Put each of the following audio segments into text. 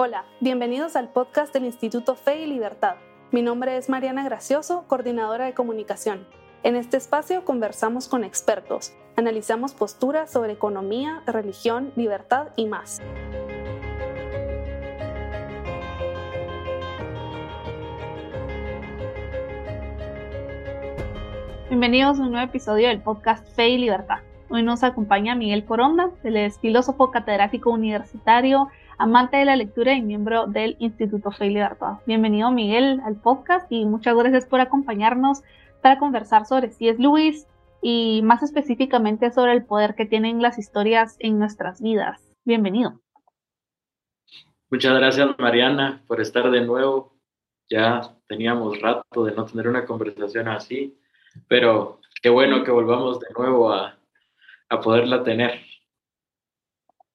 Hola, bienvenidos al podcast del Instituto Fe y Libertad. Mi nombre es Mariana Gracioso, coordinadora de comunicación. En este espacio conversamos con expertos, analizamos posturas sobre economía, religión, libertad y más. Bienvenidos a un nuevo episodio del podcast Fe y Libertad. Hoy nos acompaña Miguel Coronda, él es filósofo catedrático universitario, amante de la lectura y miembro del Instituto Fe y Libertad. Bienvenido Miguel al podcast y muchas gracias por acompañarnos para conversar sobre si es Luis y más específicamente sobre el poder que tienen las historias en nuestras vidas. Bienvenido. Muchas gracias Mariana por estar de nuevo. Ya teníamos rato de no tener una conversación así, pero qué bueno que volvamos de nuevo a, a poderla tener.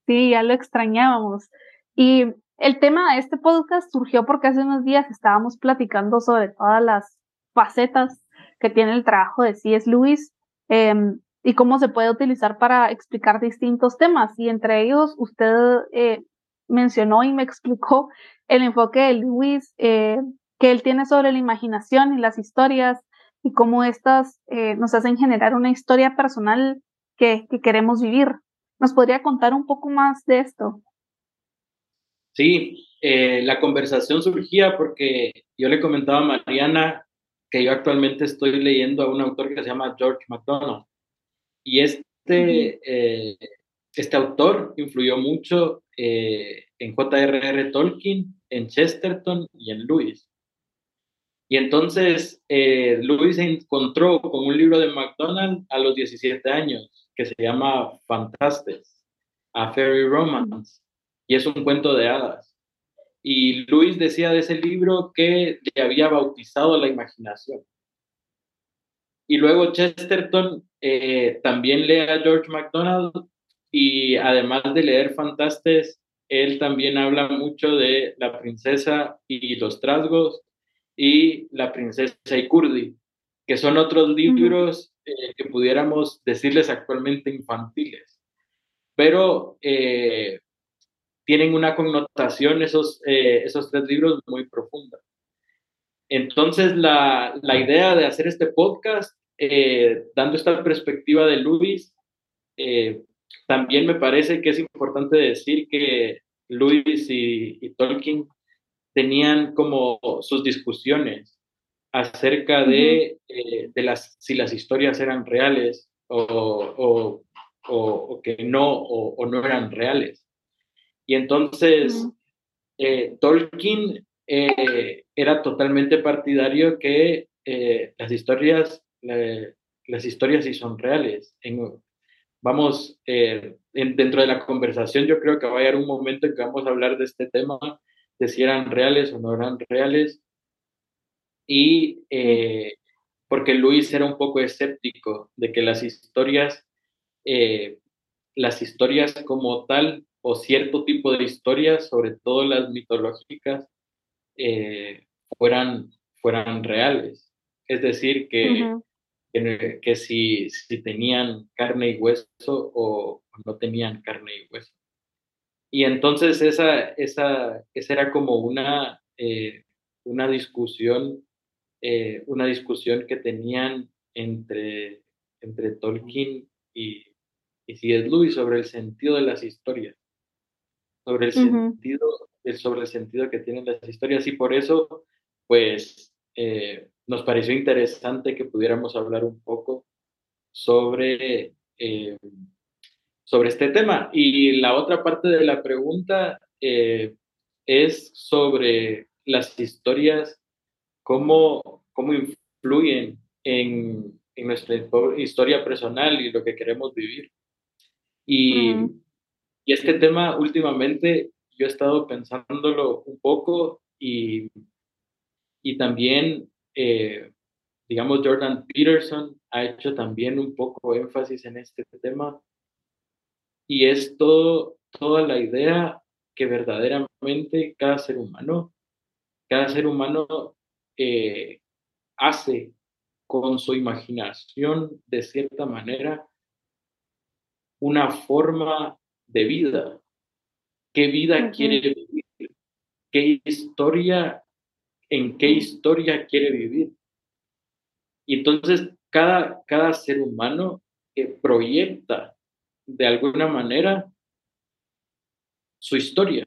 Sí, ya lo extrañábamos. Y el tema de este podcast surgió porque hace unos días estábamos platicando sobre todas las facetas que tiene el trabajo de C.S. Lewis em, y cómo se puede utilizar para explicar distintos temas. Y entre ellos, usted eh, mencionó y me explicó el enfoque de Lewis eh, que él tiene sobre la imaginación y las historias y cómo estas eh, nos hacen generar una historia personal que, que queremos vivir. ¿Nos podría contar un poco más de esto? Sí, eh, la conversación surgía porque yo le comentaba a Mariana que yo actualmente estoy leyendo a un autor que se llama George MacDonald. Y este, eh, este autor influyó mucho eh, en J.R.R. Tolkien, en Chesterton y en Lewis. Y entonces Lewis se encontró con un libro de MacDonald a los 17 años que se llama Fantastes, A Fairy Romance y es un cuento de hadas. Y Luis decía de ese libro que le había bautizado la imaginación. Y luego Chesterton eh, también lee a George MacDonald y además de leer Fantastes, él también habla mucho de la princesa y los trasgos y la princesa y Kurdi, que son otros libros eh, que pudiéramos decirles actualmente infantiles. Pero eh, tienen una connotación esos, eh, esos tres libros muy profunda. Entonces, la, la, idea de hacer este podcast, eh, dando esta perspectiva de Luis, eh, también me parece que es importante decir que Luis y, y Tolkien tenían como sus discusiones acerca de, de las, si las historias eran reales o, o, o, que no, o no eran reales. Y entonces eh, Tolkien eh, era totalmente partidario que eh, las historias, las historias sí son reales. vamos, dentro de la conversación yo creo que va a haber un momento en que vamos a hablar de este tema, de si eran reales o no eran reales. Y porque Luis era un poco escéptico de que las historias, las historias como tal o cierto tipo de historias, sobre todo las mitológicas, eh, fueran, fueran reales. Es decir, que, que, si, si, tenían carne y hueso o, no tenían carne y hueso. Y entonces esa, esa, esa era como una, eh, una discusión, eh, una discusión que tenían entre, entre Tolkien y, y C.S. Lewis sobre el sentido de las historias sobre el sentido, sobre el sentido que tienen las historias y por eso, pues, eh, nos pareció interesante que pudiéramos hablar un poco sobre, eh, sobre este tema. Y la otra parte de la pregunta eh, es sobre las historias, cómo, cómo influyen en, en, nuestra historia personal y lo que queremos vivir. Y, y este tema últimamente yo he estado pensándolo un poco y, y también, eh, digamos, Jordan Peterson ha hecho también un poco énfasis en este tema. Y es todo, toda la idea que verdaderamente cada ser humano, cada ser humano eh, hace con su imaginación de cierta manera una forma de vida. ¿Qué vida quiere vivir? qué historia, en qué historia quiere vivir. Y entonces cada, cada ser humano proyecta de alguna manera su historia.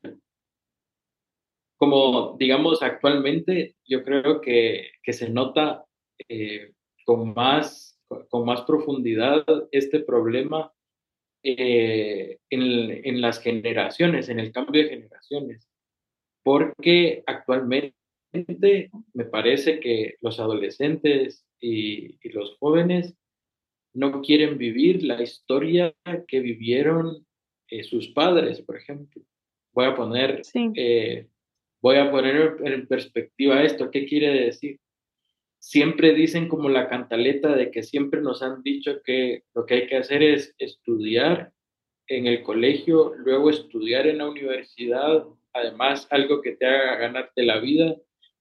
Como digamos actualmente, yo creo que, se nota eh, con, más, con más profundidad este problema eh, en, las generaciones, en el cambio de generaciones, porque actualmente me parece que los adolescentes y, los jóvenes no quieren vivir la historia que vivieron eh, sus padres, por ejemplo. Voy a poner, eh, voy a poner en perspectiva esto. ¿Qué quiere decir? Siempre dicen como la cantaleta de que siempre nos han dicho que lo que hay que hacer es estudiar en el colegio, luego estudiar en la universidad, además algo que te haga ganarte la vida,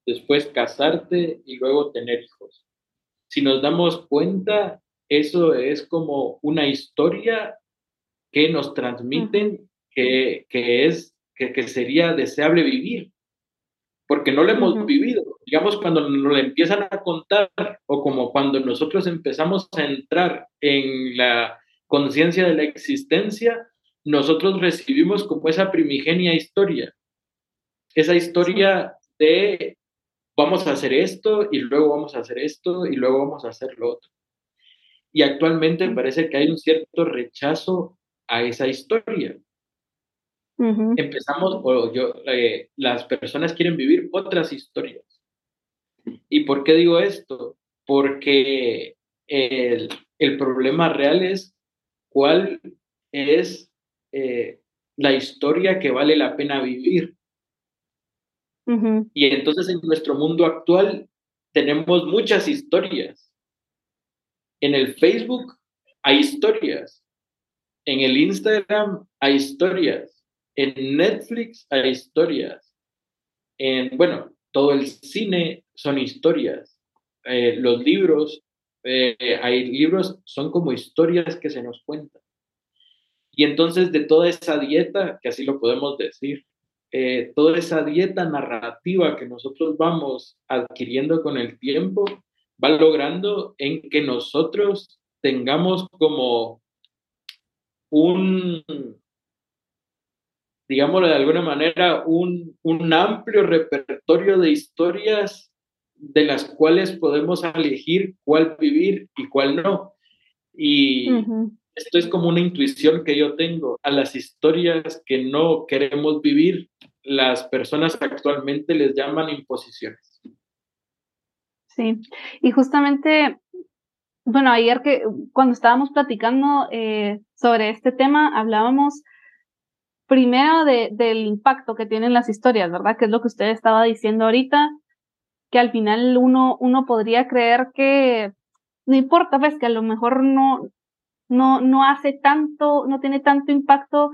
después casarte y luego tener hijos. Si nos damos cuenta, eso es como una historia que nos transmiten que, es, que, que sería deseable vivir porque no lo hemos vivido. Digamos, cuando nos lo empiezan a contar o como cuando nosotros empezamos a entrar en la conciencia de la existencia, nosotros recibimos como esa primigenia historia, esa historia de vamos a hacer esto y luego vamos a hacer esto y luego vamos a hacer lo otro. Y actualmente parece que hay un cierto rechazo a esa historia. Empezamos, o yo, eh, las personas quieren vivir otras historias. ¿Y por qué digo esto? Porque el, el problema real es cuál es eh, la historia que vale la pena vivir. Y entonces en nuestro mundo actual tenemos muchas historias. En el Facebook hay historias. En el Instagram hay historias. En Netflix hay historias. En, bueno, todo el cine son historias. Eh, los libros, eh, hay libros, son como historias que se nos cuentan. Y entonces de toda esa dieta, que así lo podemos decir, eh, toda esa dieta narrativa que nosotros vamos adquiriendo con el tiempo, va logrando en que nosotros tengamos como un, digámoslo de alguna manera, un, amplio repertorio de historias de las cuales podemos elegir cuál vivir y cuál no. Y esto es como una intuición que yo tengo a las historias que no queremos vivir. Las personas actualmente les llaman imposiciones. Sí, y justamente, bueno, ayer que cuando estábamos platicando eh, sobre este tema, hablábamos primero de, del impacto que tienen las historias, ¿verdad? Que es lo que usted estaba diciendo ahorita, que al final uno, uno podría creer que no importa, pues que a lo mejor no, no, no hace tanto, no tiene tanto impacto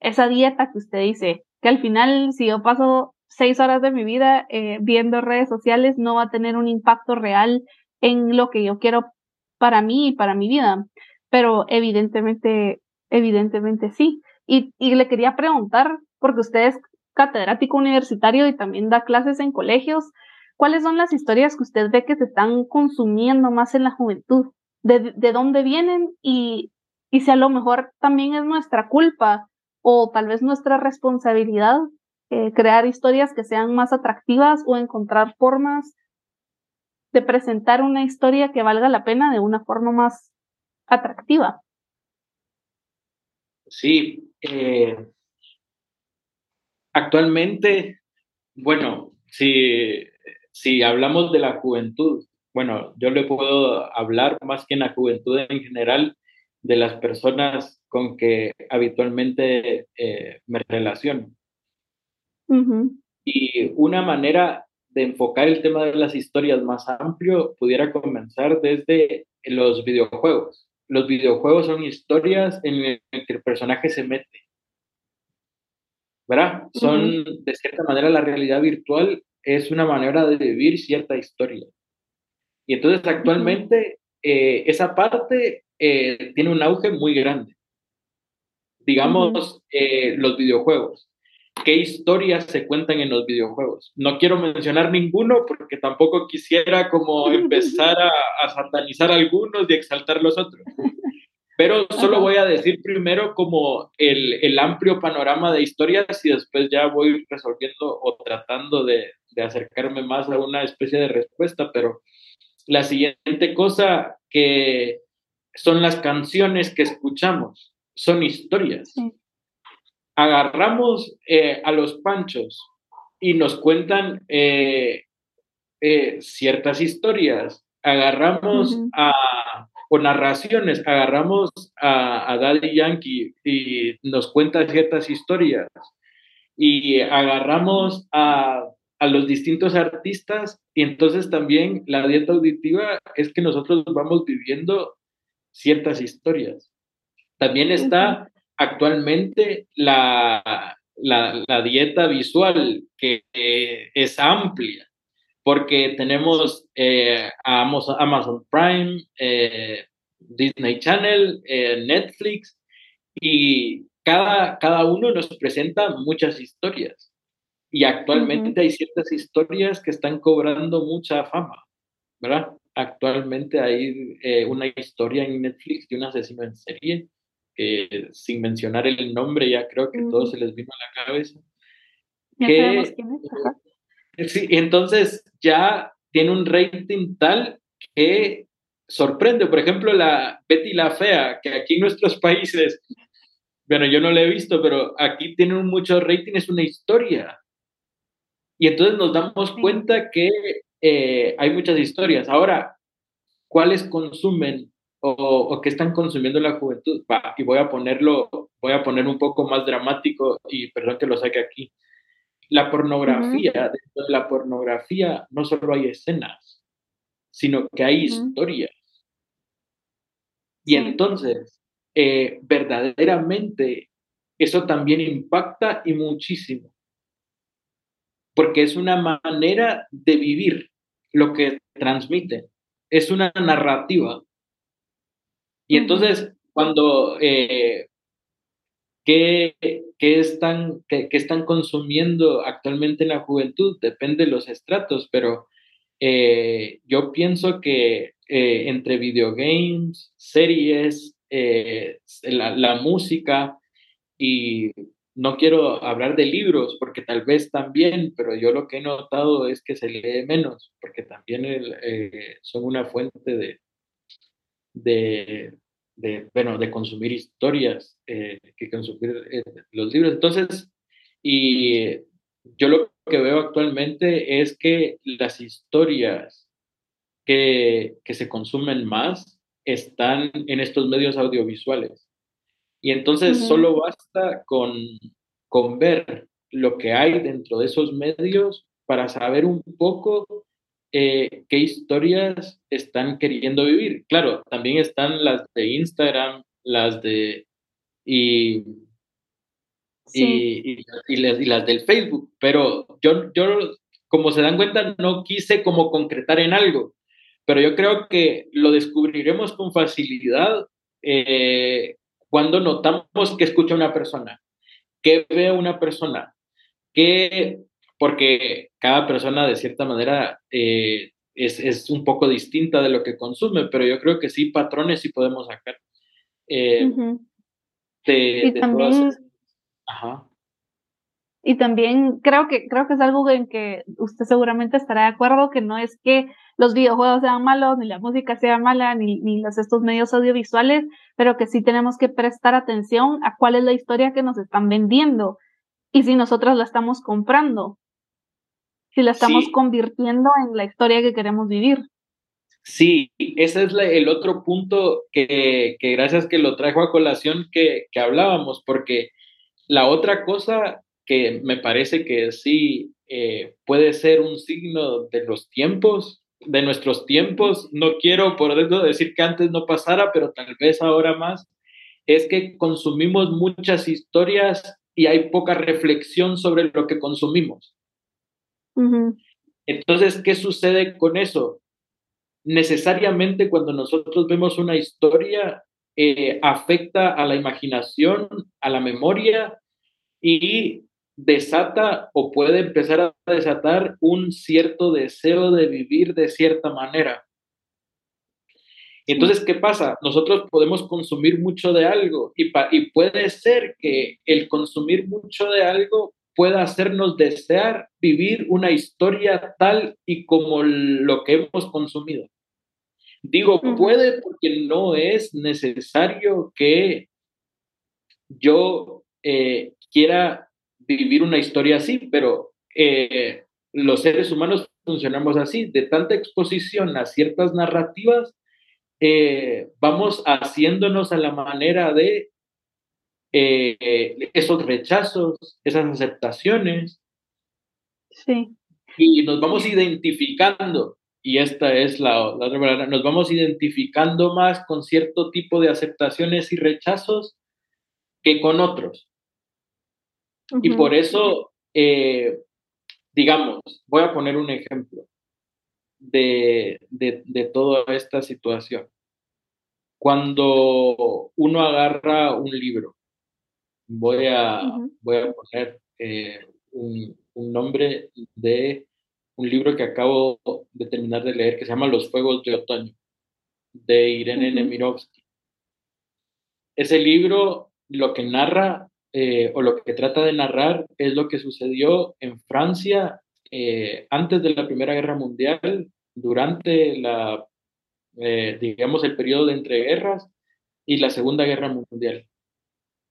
esa dieta que usted dice, que al final si yo paso seis horas de mi vida eh, viendo redes sociales, no va a tener un impacto real en lo que yo quiero para mí y para mi vida. Pero evidentemente, evidentemente sí. Y, le quería preguntar, porque usted es catedrático universitario y también da clases en colegios, ¿cuáles son las historias que usted ve que se están consumiendo más en la juventud? ¿De, dónde vienen? Y, si a lo mejor también es nuestra culpa o tal vez nuestra responsabilidad eh, crear historias que sean más atractivas o encontrar formas de presentar una historia que valga la pena de una forma más atractiva. Sí, eh, actualmente, bueno, si, si hablamos de la juventud, bueno, yo le puedo hablar más que en la juventud en general de las personas con que habitualmente eh, me relaciono. Y una manera de enfocar el tema de las historias más amplio pudiera comenzar desde los videojuegos los videojuegos son historias en las que el personaje se mete. ¿Verdad? Son, de cierta manera, la realidad virtual es una manera de vivir cierta historia. Y entonces actualmente eh, esa parte eh, tiene un auge muy grande. Digamos, eh, los videojuegos. qué historias se cuentan en los videojuegos. No quiero mencionar ninguno porque tampoco quisiera como empezar a, a satanizar algunos y exaltar los otros. Pero solo voy a decir primero como el, el, amplio panorama de historias y después ya voy resolviendo o tratando de, de acercarme más a una especie de respuesta. Pero la siguiente cosa que son las canciones que escuchamos, son historias. Agarramos eh, a los panchos y nos cuentan eh, eh, ciertas historias. Agarramos a o narraciones, agarramos a, a, Daddy Yankee y nos cuenta ciertas historias y agarramos a, a, los distintos artistas y entonces también la dieta auditiva es que nosotros vamos viviendo ciertas historias. También está actualmente la, la, la dieta visual que es amplia porque tenemos eh, Amazon Prime, eh, Disney Channel, eh, Netflix, y cada, cada uno nos presenta muchas historias. Y actualmente hay ciertas historias que están cobrando mucha fama, ¿verdad? Actualmente hay una historia en Netflix de un asesino en serie, sin mencionar el nombre, ya creo que todo se les vino a la cabeza. Ya sabemos quién es. Sí, entonces ya tiene un rating tal que sorprende. Por ejemplo, la Betty la Fea, que aquí en nuestros países, bueno, yo no la he visto, pero aquí tiene un mucho rating, es una historia. Y entonces nos damos cuenta que eh, hay muchas historias. Ahora, ¿cuáles consumen o, o qué están consumiendo la juventud? y voy a ponerlo, voy a poner un poco más dramático y perdón que lo saque aquí. La pornografía, dentro de la pornografía no solo hay escenas, sino que hay historias. Y entonces, eh, verdaderamente, eso también impacta y muchísimo, porque es una manera de vivir lo que transmite, es una narrativa. Y entonces, cuando eh, ¿Qué, están, qué, están consumiendo actualmente en la juventud? Depende de los estratos, pero eh, yo pienso que eh, entre videogames, series, eh, la, la, música y no quiero hablar de libros porque tal vez también, pero yo lo que he notado es que se lee menos porque también son una fuente de, de, de, bueno, de consumir historias, eh, que consumir eh, los libros. Entonces, y yo lo que veo actualmente es que las historias que, que se consumen más están en estos medios audiovisuales. Y entonces solo basta con, con ver lo que hay dentro de esos medios para saber un poco eh, qué historias están queriendo vivir. Claro, también están las de Instagram, las de... Y, y, las, del Facebook, pero yo, yo, como se dan cuenta, no quise como concretar en algo, pero yo creo que lo descubriremos con facilidad eh, cuando notamos que escucha una persona, que ve una persona, que porque cada persona de cierta manera eh, es, es, un poco distinta de lo que consume, pero yo creo que sí, patrones sí podemos sacar. Eh, y también, Ajá. Y también creo que, creo que es algo en que usted seguramente estará de acuerdo, que no es que los videojuegos sean malos, ni la música sea mala, ni, ni los, estos medios audiovisuales, pero que sí tenemos que prestar atención a cuál es la historia que nos están vendiendo y si nosotros la estamos comprando si la estamos convirtiendo en la historia que queremos vivir. Sí, ese es el otro punto que, que, gracias que lo trajo a colación que, que, hablábamos, porque la otra cosa que me parece que sí eh, puede ser un signo de los tiempos, de nuestros tiempos, no quiero por eso decir que antes no pasara, pero tal vez ahora más, es que consumimos muchas historias y hay poca reflexión sobre lo que consumimos. Entonces, ¿qué sucede con eso? Necesariamente cuando nosotros vemos una historia, eh, afecta a la imaginación, a la memoria y desata o puede empezar a desatar un cierto deseo de vivir de cierta manera. Entonces, ¿qué pasa? Nosotros podemos consumir mucho de algo y, y puede ser que el consumir mucho de algo pueda hacernos desear vivir una historia tal y como lo que hemos consumido. Digo, puede porque no es necesario que yo eh, quiera vivir una historia así, pero eh, los seres humanos funcionamos así, de tanta exposición a ciertas narrativas, eh, vamos haciéndonos a la manera de esos rechazos, esas aceptaciones. Sí. Y nos vamos identificando, y esta es la, la otra palabra, nos vamos identificando más con cierto tipo de aceptaciones y rechazos que con otros. Y por eso, eh, digamos, voy a poner un ejemplo de, de, toda esta situación. Cuando uno agarra un libro, voy a, voy a poner eh, un, un, nombre de un libro que acabo de terminar de leer que se llama Los Fuegos de Otoño, de Irene Nemirovsky. Ese libro lo que narra eh, o lo que trata de narrar es lo que sucedió en Francia eh, antes de la Primera Guerra Mundial, durante la, eh, digamos, el periodo de entreguerras y la Segunda Guerra Mundial.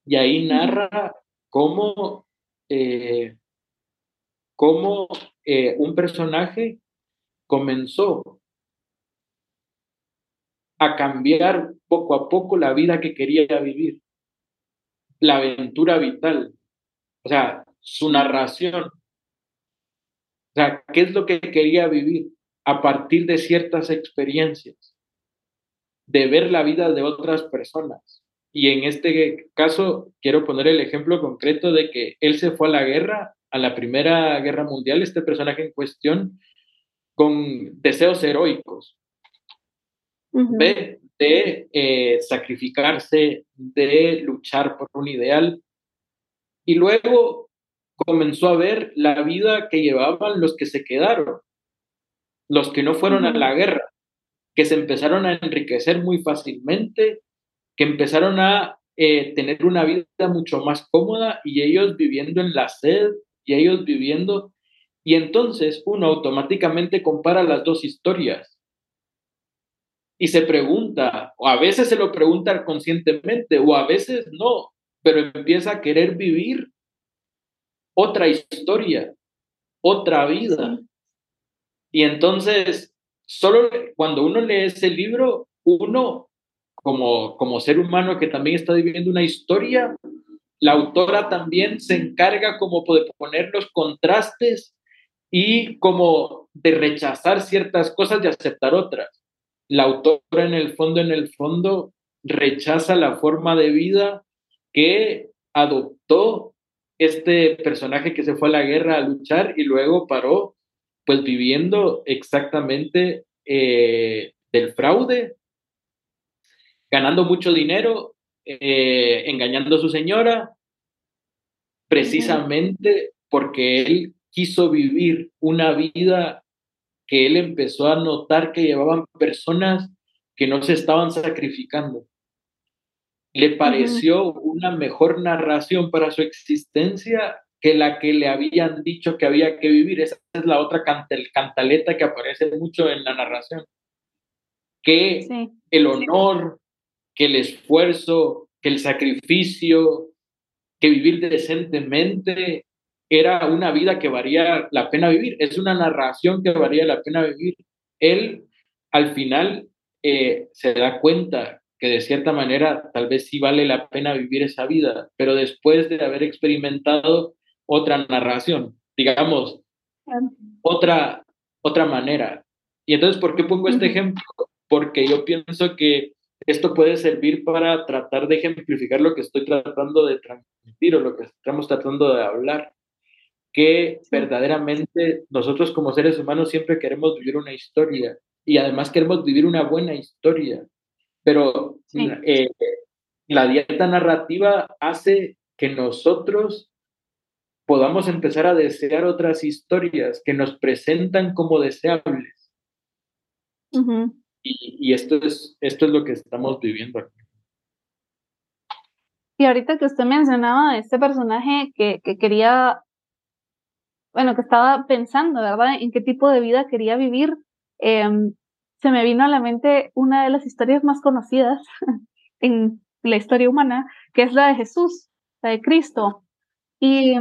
Y ahí narra cómo, cómo un personaje comenzó a cambiar poco a poco la vida que quería vivir la aventura vital, o sea, su narración. O sea, ¿qué es lo que quería vivir a partir de ciertas experiencias? De ver la vida de otras personas. Y en este caso, quiero poner el ejemplo concreto de que él se fue a la guerra, a la Primera Guerra Mundial, este personaje en cuestión, con deseos heroicos. Ve de eh, sacrificarse, de luchar por un ideal. Y luego comenzó a ver la vida que llevaban los que se quedaron, los que no fueron a la guerra, que se empezaron a enriquecer muy fácilmente, que empezaron a eh, tener una vida mucho más cómoda y ellos viviendo en la sed y ellos viviendo. Y entonces uno automáticamente compara las dos historias y se pregunta, o a veces se lo pregunta conscientemente, o a veces no, pero empieza a querer vivir otra historia, otra vida. Y entonces, solo cuando uno lee ese libro, uno, como, como ser humano que también está viviendo una historia, la autora también se encarga como de poner los contrastes y como de rechazar ciertas cosas y aceptar otras la autora en el fondo, en el fondo, rechaza la forma de vida que adoptó este personaje que se fue a la guerra a luchar y luego paró, pues viviendo exactamente eh, del fraude, ganando mucho dinero, eh, engañando a su señora, precisamente porque él quiso vivir una vida que él empezó a notar que llevaban personas que no se estaban sacrificando. Le pareció una mejor narración para su existencia que la que le habían dicho que había que vivir. Esa es la otra cantaleta que aparece mucho en la narración. Que el honor, que el esfuerzo, que el sacrificio, que vivir decentemente era una vida que valía la pena vivir, es una narración que valía la pena vivir. Él al final eh, se da cuenta que de cierta manera tal vez sí vale la pena vivir esa vida, pero después de haber experimentado otra narración, digamos, otra, otra manera. Y entonces, ¿por qué pongo este ejemplo? Porque yo pienso que esto puede servir para tratar de ejemplificar lo que estoy tratando de transmitir o lo que estamos tratando de hablar que verdaderamente nosotros como seres humanos siempre queremos vivir una historia y además queremos vivir una buena historia, pero eh, la dieta narrativa hace que nosotros podamos empezar a desear otras historias que nos presentan como deseables. y, esto, es, esto es lo que estamos viviendo aquí. Y ahorita que usted mencionaba este personaje que, que quería, bueno, que estaba pensando, ¿verdad? En qué tipo de vida quería vivir, em, se me vino a la mente una de las historias más conocidas en la historia humana, que es la de Jesús, la de Cristo. Y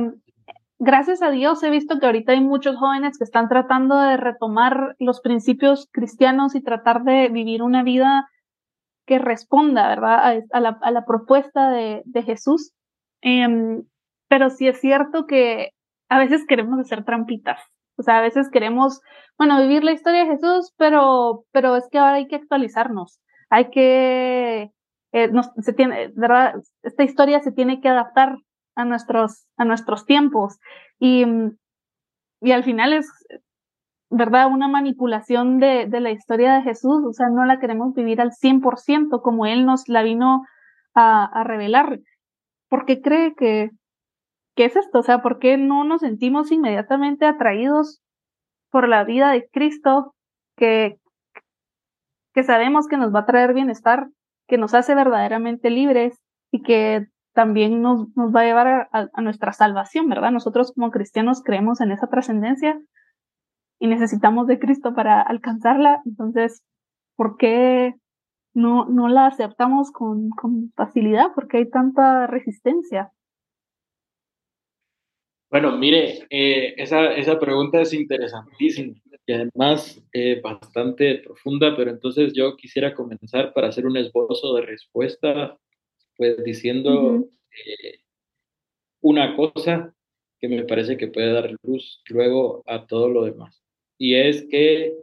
gracias a Dios he visto que ahorita hay muchos jóvenes que están tratando de retomar los principios cristianos y tratar de vivir una vida que responda, ¿verdad? A, la, propuesta de, Jesús. Em, pero sí es cierto que a veces queremos hacer trampitas. O sea, a veces queremos, bueno, vivir la historia de Jesús, pero, pero es que ahora hay que actualizarnos. Hay que, eh, se tiene, ¿verdad? Esta historia se tiene que adaptar a nuestros, a nuestros tiempos. Y, y al final es, ¿verdad? Una manipulación de, de, la historia de Jesús, o sea, no la queremos vivir al 100% como Él nos la vino a, a revelar. ¿Por qué cree que, que es esto? O sea, ¿por qué no nos sentimos inmediatamente atraídos por la vida de Cristo que, que sabemos que nos va a traer bienestar, que nos hace verdaderamente libres y que también nos, nos va a llevar a, nuestra salvación, ¿verdad? Nosotros como cristianos creemos en esa trascendencia y necesitamos de Cristo para alcanzarla, entonces, ¿por qué no, no la aceptamos con, con facilidad? ¿Por qué hay tanta resistencia? Bueno, mire, eh, esa, esa pregunta es interesantísima y además eh, bastante profunda, pero entonces yo quisiera comenzar para hacer un esbozo de respuesta pues diciendo eh, una cosa que me parece que puede dar luz luego a todo lo demás. Y es que,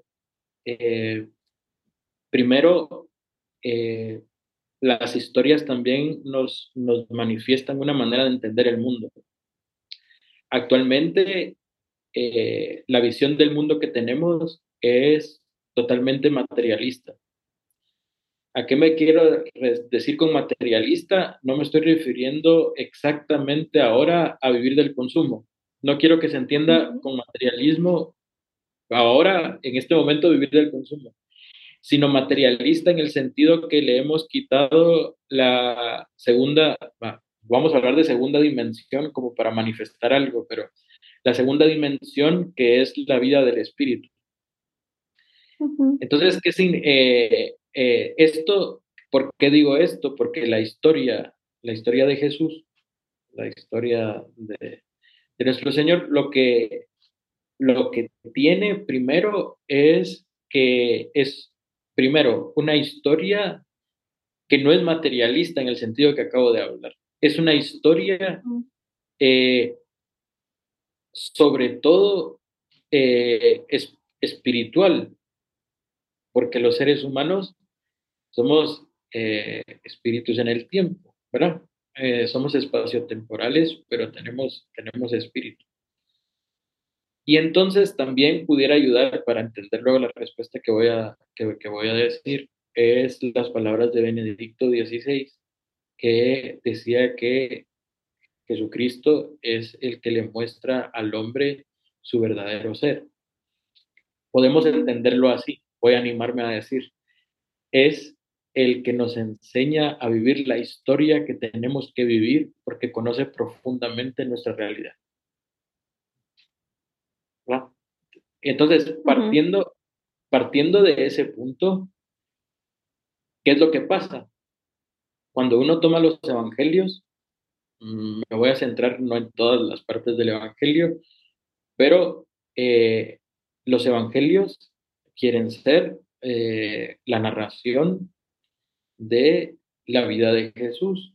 primero, eh, las historias también nos, nos manifiestan una manera de entender el mundo. Actualmente, la visión del mundo que tenemos es totalmente materialista. ¿A qué me quiero decir con materialista? No me estoy refiriendo exactamente ahora a vivir del consumo. No quiero que se entienda con materialismo ahora, en este momento, vivir del consumo, sino materialista en el sentido que le hemos quitado la segunda, vamos a hablar de segunda dimensión como para manifestar algo, pero la segunda dimensión que es la vida del espíritu. Entonces, ¿qué, eh, eh, esto, ¿por qué digo esto? Porque la historia, la historia de Jesús, la historia de, nuestro Señor, lo que, lo que tiene primero es que es, primero, una historia que no es materialista en el sentido que acabo de hablar. Es una historia eh, sobre todo eh, espiritual, porque los seres humanos somos eh, espíritus en el tiempo, ¿verdad? Somos espaciotemporales, pero tenemos, tenemos espíritu. Y entonces también pudiera ayudar para entender luego la respuesta que voy a, que, que voy a decir, es las palabras de Benedicto XVI, que decía que Jesucristo es el que le muestra al hombre su verdadero ser. Podemos entenderlo así, voy a animarme a decir, es el que nos enseña a vivir la historia que tenemos que vivir porque conoce profundamente nuestra realidad. Entonces, partiendo, partiendo de ese punto, ¿qué es lo que pasa? Cuando uno toma los evangelios, mm, me voy a centrar no en todas las partes del evangelio, pero eh, los evangelios quieren ser eh, la narración de la vida de Jesús.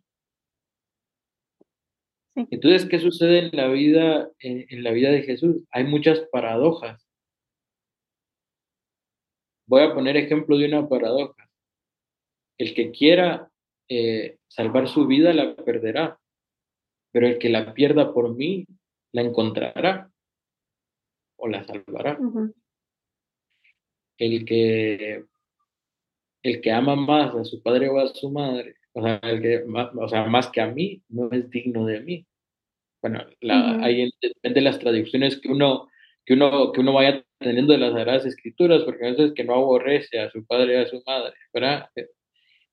Entonces, ¿qué sucede en la vida, en, la vida de Jesús? Hay muchas paradojas. Voy a poner ejemplo de una paradoja. El que quiera eh, salvar su vida la perderá, pero el que la pierda por mí la encontrará o la salvará. El que el que ama más a su padre o a su madre, o sea, el que, más, o sea, más que a mí, no es digno de mí. Bueno, la, ahí depende de las traducciones que uno, que, uno, que uno vaya teniendo de las Sagradas Escrituras, porque a veces que no aborrece a su padre y a su madre, ¿verdad?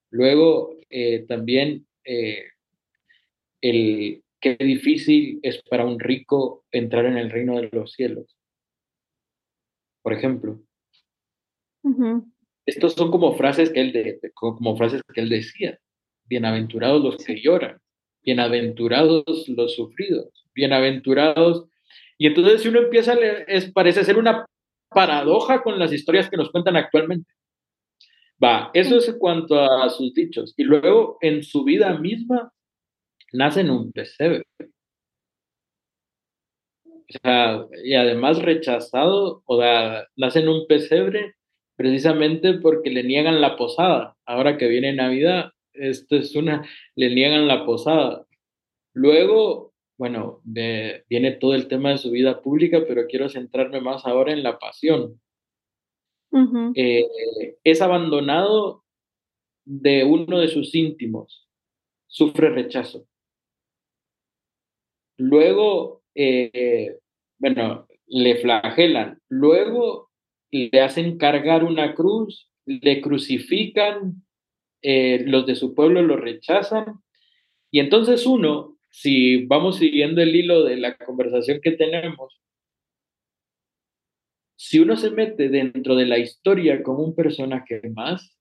Luego, eh, también eh, el qué difícil es para un rico entrar en el reino de los cielos. Por ejemplo. Estos son como frases que él de, como frases que él decía. Bienaventurados los que lloran, bienaventurados los sufridos, bienaventurados. Y entonces si uno empieza a leer, es, parece ser una paradoja con las historias que nos cuentan actualmente. Va, eso es en cuanto a sus dichos. Y luego en su vida misma nace en un pesebre. O sea, y además rechazado, o sea, nace en un pesebre precisamente porque le niegan la posada. Ahora que viene Navidad, esto es una, le niegan la posada. Luego, bueno, viene todo el tema de su vida pública, pero quiero centrarme más ahora en la pasión. Eh, es abandonado de uno de sus íntimos, sufre rechazo. Luego, eh, bueno, le flagelan. Luego le hacen cargar una cruz, le crucifican, eh, los de su pueblo lo rechazan. Y entonces uno, si vamos siguiendo el hilo de la conversación que tenemos, si uno se mete dentro de la historia como un personaje más,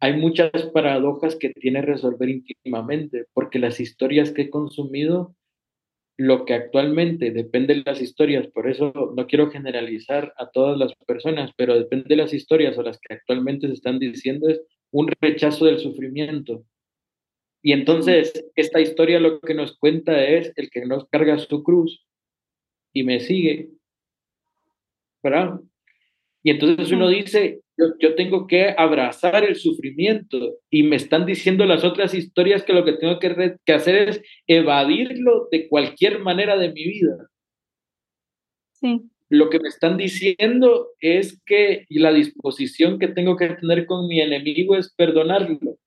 hay muchas paradojas que tiene resolver íntimamente, porque las historias que he consumido lo que actualmente depende de las historias, por eso no quiero generalizar a todas las personas, pero depende de las historias o las que actualmente se están diciendo es un rechazo del sufrimiento. Y entonces esta historia lo que nos cuenta es el que nos carga su cruz y me sigue, ¿verdad? Y entonces uno dice, yo, tengo que abrazar el sufrimiento y me están diciendo las otras historias que lo que tengo que, que hacer es evadirlo de cualquier manera de mi vida. Sí. Lo que me están diciendo es que la disposición que tengo que tener con mi enemigo es perdonarlo.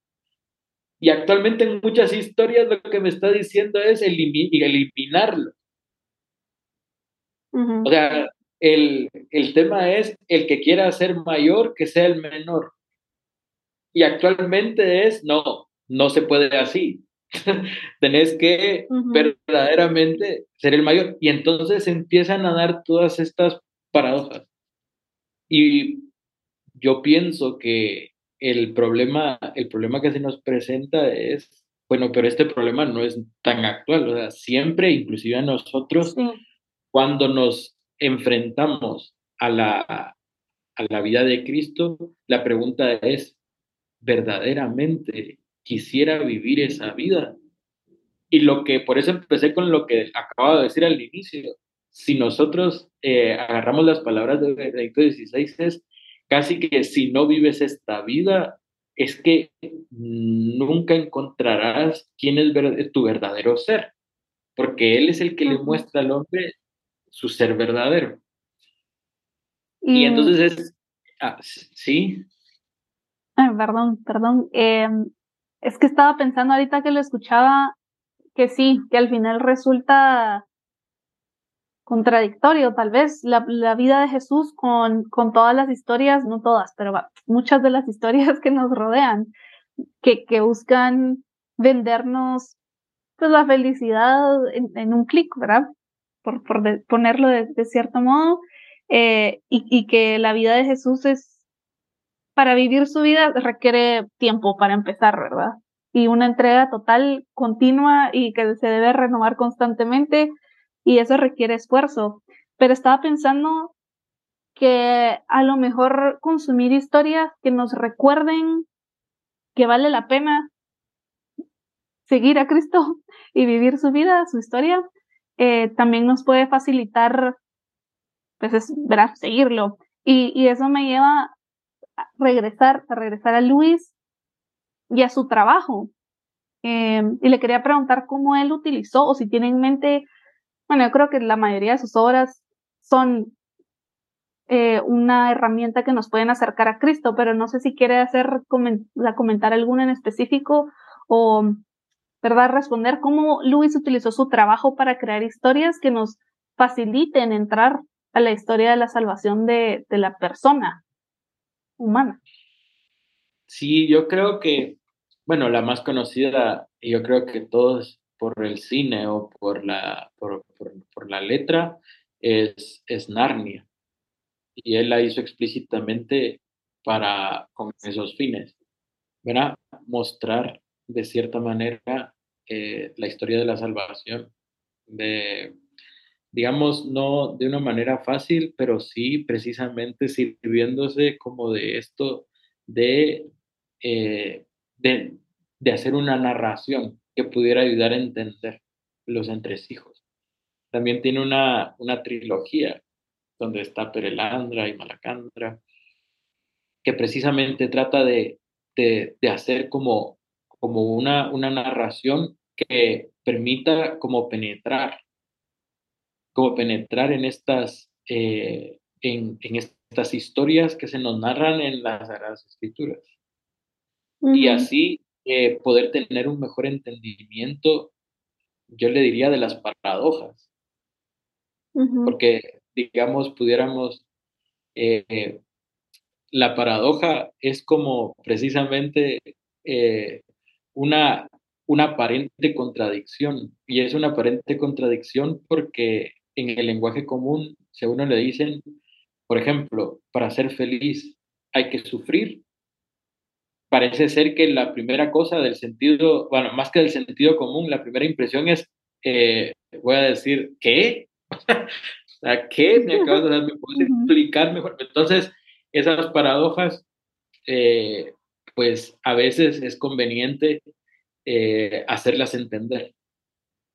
Y actualmente en muchas historias lo que me está diciendo es eliminarlo. O sea, el, tema es el que quiera ser mayor que sea el menor. Y actualmente es, no, no se puede así. Tenés que verdaderamente ser el mayor. Y entonces empiezan a dar todas estas paradojas. Y yo pienso que el problema, el problema que se nos presenta es, bueno, pero este problema no es tan actual. O sea, siempre, inclusive a nosotros, cuando nos enfrentamos a la, a la vida de Cristo, la pregunta es, ¿verdaderamente quisiera vivir esa vida? Y lo que, por eso empecé con lo que acabo de decir al inicio, si nosotros eh, agarramos las palabras de Benedicto XVI, es casi que si no vives esta vida, es que nunca encontrarás quién es tu verdadero ser, porque Él es el que le muestra al hombre su ser verdadero. Y, entonces es, ah, sí. perdón, perdón. Em, es que estaba pensando ahorita que lo escuchaba, que sí, que al final resulta contradictorio, tal vez, la, la vida de Jesús con, con, todas las historias, no todas, pero muchas de las historias que nos rodean, que, que buscan vendernos pues, la felicidad en, en un clic, ¿verdad? Por, ponerlo de, cierto modo, eh, y, que la vida de Jesús es, para vivir su vida requiere tiempo para empezar, ¿verdad? Y una entrega total, continua y que se debe renovar constantemente, y eso requiere esfuerzo. Pero estaba pensando que a lo mejor consumir historias que nos recuerden que vale la pena seguir a Cristo y vivir su vida, su historia, eh, también nos puede facilitar, pues, es, verás, seguirlo. Y, y, eso me lleva a regresar, a regresar a Luis y a su trabajo. Em, y le quería preguntar cómo él utilizó o si tiene en mente, bueno, yo creo que la mayoría de sus obras son eh, una herramienta que nos pueden acercar a Cristo, pero no sé si quiere hacer comentar alguna en específico o ¿verdad? Responder cómo Luis utilizó su trabajo para crear historias que nos faciliten entrar a la historia de la salvación de, la persona humana. Sí, yo creo que, bueno, la más conocida, y yo creo que todos por el cine o por la, por, por, la letra, es, es Narnia. Y él la hizo explícitamente para, con esos fines, ¿verdad? Mostrar de cierta manera eh, la historia de la salvación, de, digamos, no de una manera fácil, pero sí precisamente sirviéndose como de esto de, eh, de, de, hacer una narración que pudiera ayudar a entender los entresijos. También tiene una, una trilogía donde está Perelandra y Malacandra, que precisamente trata de, de, de hacer como, como una, una narración que permita como penetrar como penetrar en estas, eh, en, estas historias que se nos narran en las Sagradas Escrituras. Y así eh, poder tener un mejor entendimiento, yo le diría, de las paradojas. Porque, digamos, pudiéramos, eh, la paradoja es como precisamente una, una aparente contradicción. Y es una aparente contradicción porque en el lenguaje común, si a uno le dicen, por ejemplo, para ser feliz hay que sufrir, parece ser que la primera cosa del sentido, bueno, más que del sentido común, la primera impresión es, eh, voy a decir, ¿qué? ¿Qué? Me acabas de dar, ¿me puedes explicar mejor? Entonces, esas paradojas, eh, pues a veces es conveniente eh, hacerlas entender.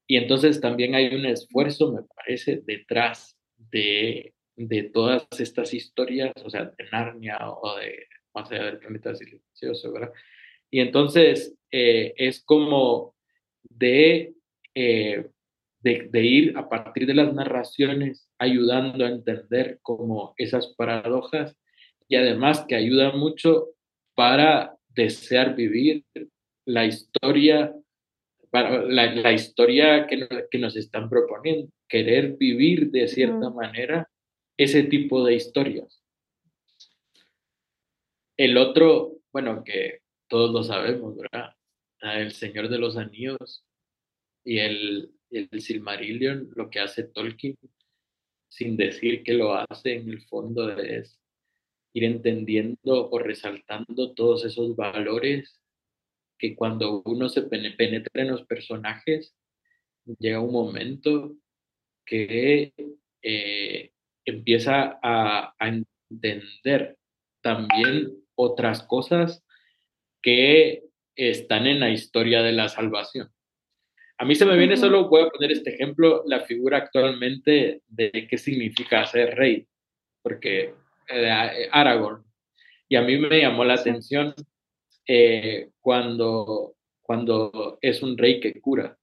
Y entonces también hay un esfuerzo, me parece, detrás de, de todas estas historias, o sea, de Narnia o de más allá del planeta silencioso, ¿verdad? Y entonces eh, es como de, eh, de, de, ir a partir de las narraciones ayudando a entender como esas paradojas y además que ayuda mucho para desear vivir la historia la, historia que, que, nos están proponiendo, querer vivir de cierta manera ese tipo de historias. El otro, bueno, que todos lo sabemos, ¿verdad? Ah, el Señor de los Anillos y el, el Silmarillion, lo que hace Tolkien, sin decir que lo hace, en el fondo es ir entendiendo o resaltando todos esos valores que cuando uno se penetra en los personajes, llega un momento que eh, empieza a, entender también otras cosas que están en la historia de la salvación. A mí se me viene solo, voy a poner este ejemplo, la figura actualmente de qué significa ser rey, porque eh, Aragorn. Y a mí me llamó la atención eh, cuando, cuando es un rey que cura.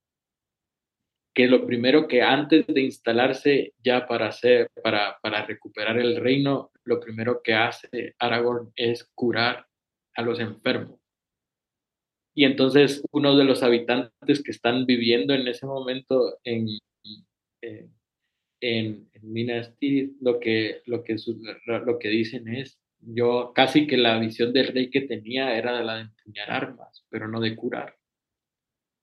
Que lo primero que antes de instalarse ya para, hacer, para, para recuperar el reino, lo primero que hace Aragorn es curar a los enfermos. Y entonces uno de los habitantes que están viviendo en ese momento en, eh, en, Minas Tirith, lo que, lo, que, lo que dicen es, yo casi que la visión del rey que tenía era la de empuñar armas, pero no de curar.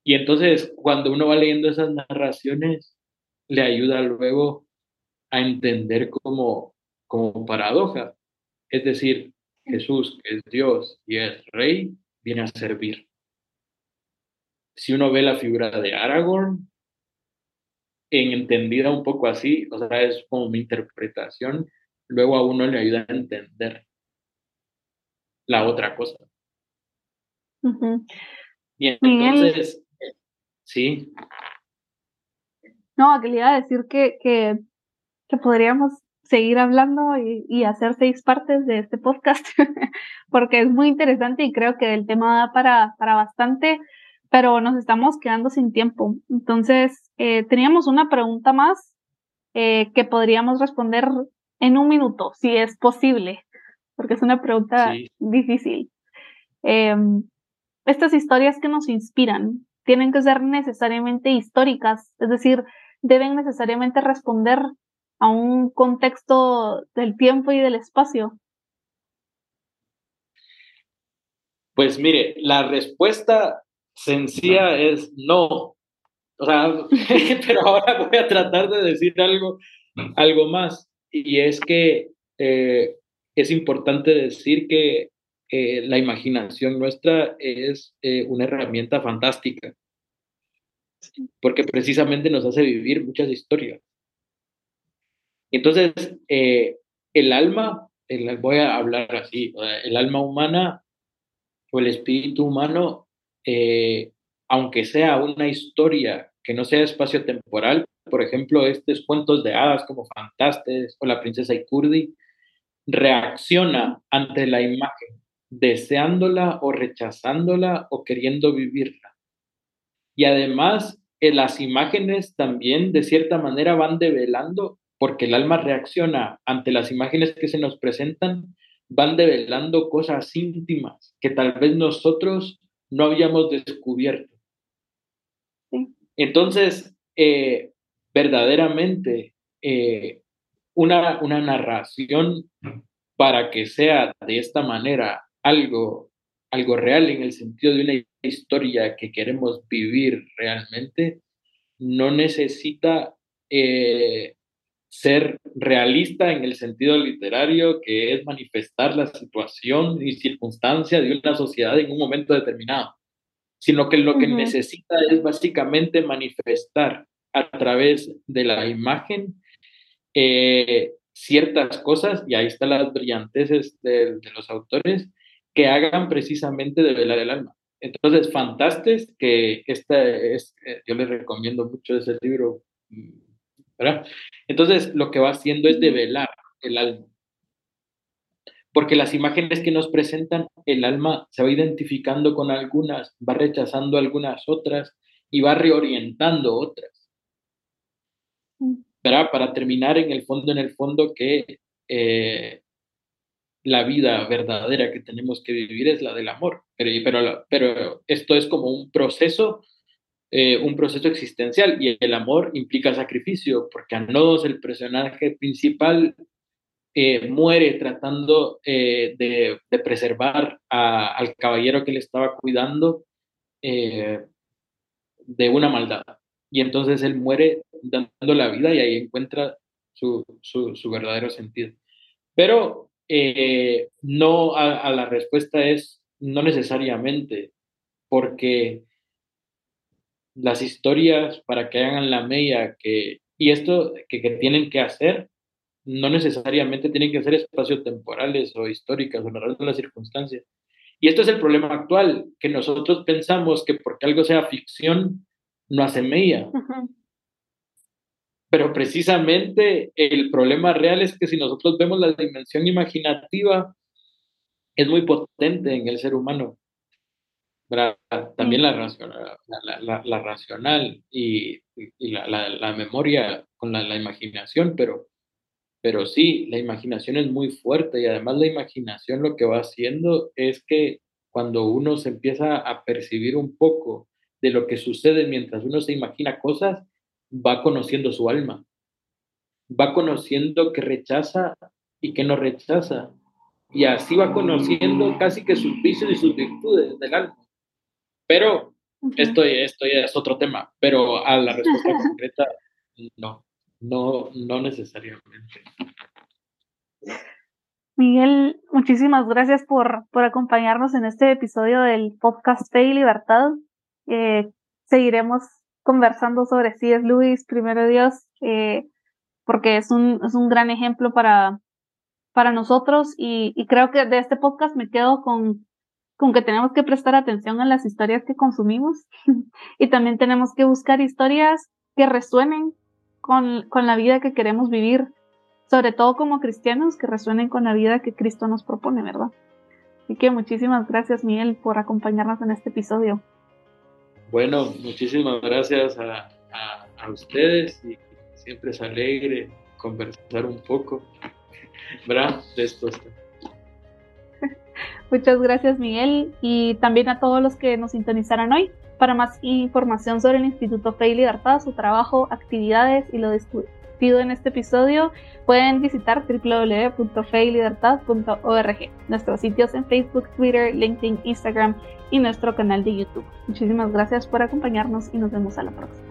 Y entonces cuando uno va leyendo esas narraciones, le ayuda luego a entender como, como paradoja. Es decir, Jesús, que es Dios y es rey, viene a servir. Si uno ve la figura de Aragorn, en entendida un poco así, o sea, es como mi interpretación, luego a uno le ayuda a entender la otra cosa. Bien, entonces, sí. No, que le iba a decir que, que, que podríamos seguir hablando y, y, hacer seis partes de este podcast, porque es muy interesante y creo que el tema da para, para bastante, pero nos estamos quedando sin tiempo. Entonces, eh, teníamos una pregunta más eh, que podríamos responder en un minuto, si es posible porque es una pregunta difícil. Em, estas historias que nos inspiran, tienen que ser necesariamente históricas, es decir, deben necesariamente responder a un contexto del tiempo y del espacio. Pues mire, la respuesta sencilla es no. O sea, pero ahora voy a tratar de decir algo, algo más. Y es que eh, es importante decir que eh, la imaginación nuestra es eh, una herramienta fantástica, porque precisamente nos hace vivir muchas historias. Entonces, el alma, el, voy a hablar así, el alma humana o el espíritu humano, aunque sea una historia que no sea espacio-temporal, por ejemplo, estos cuentos de hadas como Fantastes o La princesa Ikurdi, reacciona ante la imagen, deseándola o rechazándola o queriendo vivirla. Y además, eh, las imágenes también de cierta manera van develando, porque el alma reacciona ante las imágenes que se nos presentan, van develando cosas íntimas que tal vez nosotros no habíamos descubierto. Entonces, eh, verdaderamente, eh, una, una narración para que sea de esta manera algo, algo real en el sentido de una historia que queremos vivir realmente, no necesita eh, ser realista en el sentido literario, que es manifestar la situación y circunstancia de una sociedad en un momento determinado, sino que lo que necesita es básicamente manifestar a través de la imagen eh, ciertas cosas, y ahí están las brillanteces de, los autores, que hagan precisamente de velar el alma. Entonces, Fantastes, que esta es, eh, yo les recomiendo mucho ese libro, ¿verdad? Entonces, lo que va haciendo es develar el alma. Porque las imágenes que nos presentan, el alma se va identificando con algunas, va rechazando algunas otras y va reorientando otras. Para terminar en el fondo, en el fondo, que eh, la vida verdadera que tenemos que vivir es la del amor. Pero, pero, pero esto es como un proceso, eh, un proceso existencial y el amor implica sacrificio, porque Anodos, el personaje principal, eh, muere tratando de, de, preservar al caballero que le estaba cuidando de una maldad y entonces él muere dando la vida y ahí encuentra su, verdadero sentido. Pero eh, no a, la respuesta es no necesariamente, porque las historias para que hagan la media que, y esto que, que tienen que hacer, no necesariamente tienen que ser espacios temporales o históricas o narrar las circunstancias. Y esto es el problema actual, que nosotros pensamos que porque algo sea ficción, no hace media. Pero precisamente el problema real es que si nosotros vemos la dimensión imaginativa, es muy potente en el ser humano. También la, racional, la, racional y, la, memoria con la, imaginación, pero, pero sí, la imaginación es muy fuerte y además la imaginación lo que va haciendo es que cuando uno se empieza a percibir un poco de lo que sucede mientras uno se imagina cosas, va conociendo su alma, va conociendo que rechaza y que no rechaza, y así va conociendo casi que sus vicios y sus virtudes del alma. Pero esto, esto ya es otro tema, pero a la respuesta concreta, no, no, no necesariamente. Miguel, muchísimas gracias por, por acompañarnos en este episodio del podcast Fe y Libertad. Eh, seguiremos conversando sobre si es Luis, primero Dios, eh, porque es un, es un gran ejemplo para, para nosotros y, creo que de este podcast me quedo con, con que tenemos que prestar atención a las historias que consumimos y también tenemos que buscar historias que resuenen con, con la vida que queremos vivir, sobre todo como cristianos, que resuenen con la vida que Cristo nos propone, ¿verdad? Así que muchísimas gracias, Miguel, por acompañarnos en este episodio. Bueno, muchísimas gracias a, ustedes y siempre es alegre conversar un poco, ¿verdad? De estos Muchas gracias, Miguel, y también a todos los que nos sintonizaron hoy. Para más información sobre el Instituto Fe y Libertad, su trabajo, actividades y lo discutido en este episodio, pueden visitar www.feylibertad.org, nuestros sitios en Facebook, Twitter, LinkedIn, Instagram y nuestro canal de YouTube. Muchísimas gracias por acompañarnos y nos vemos a la próxima.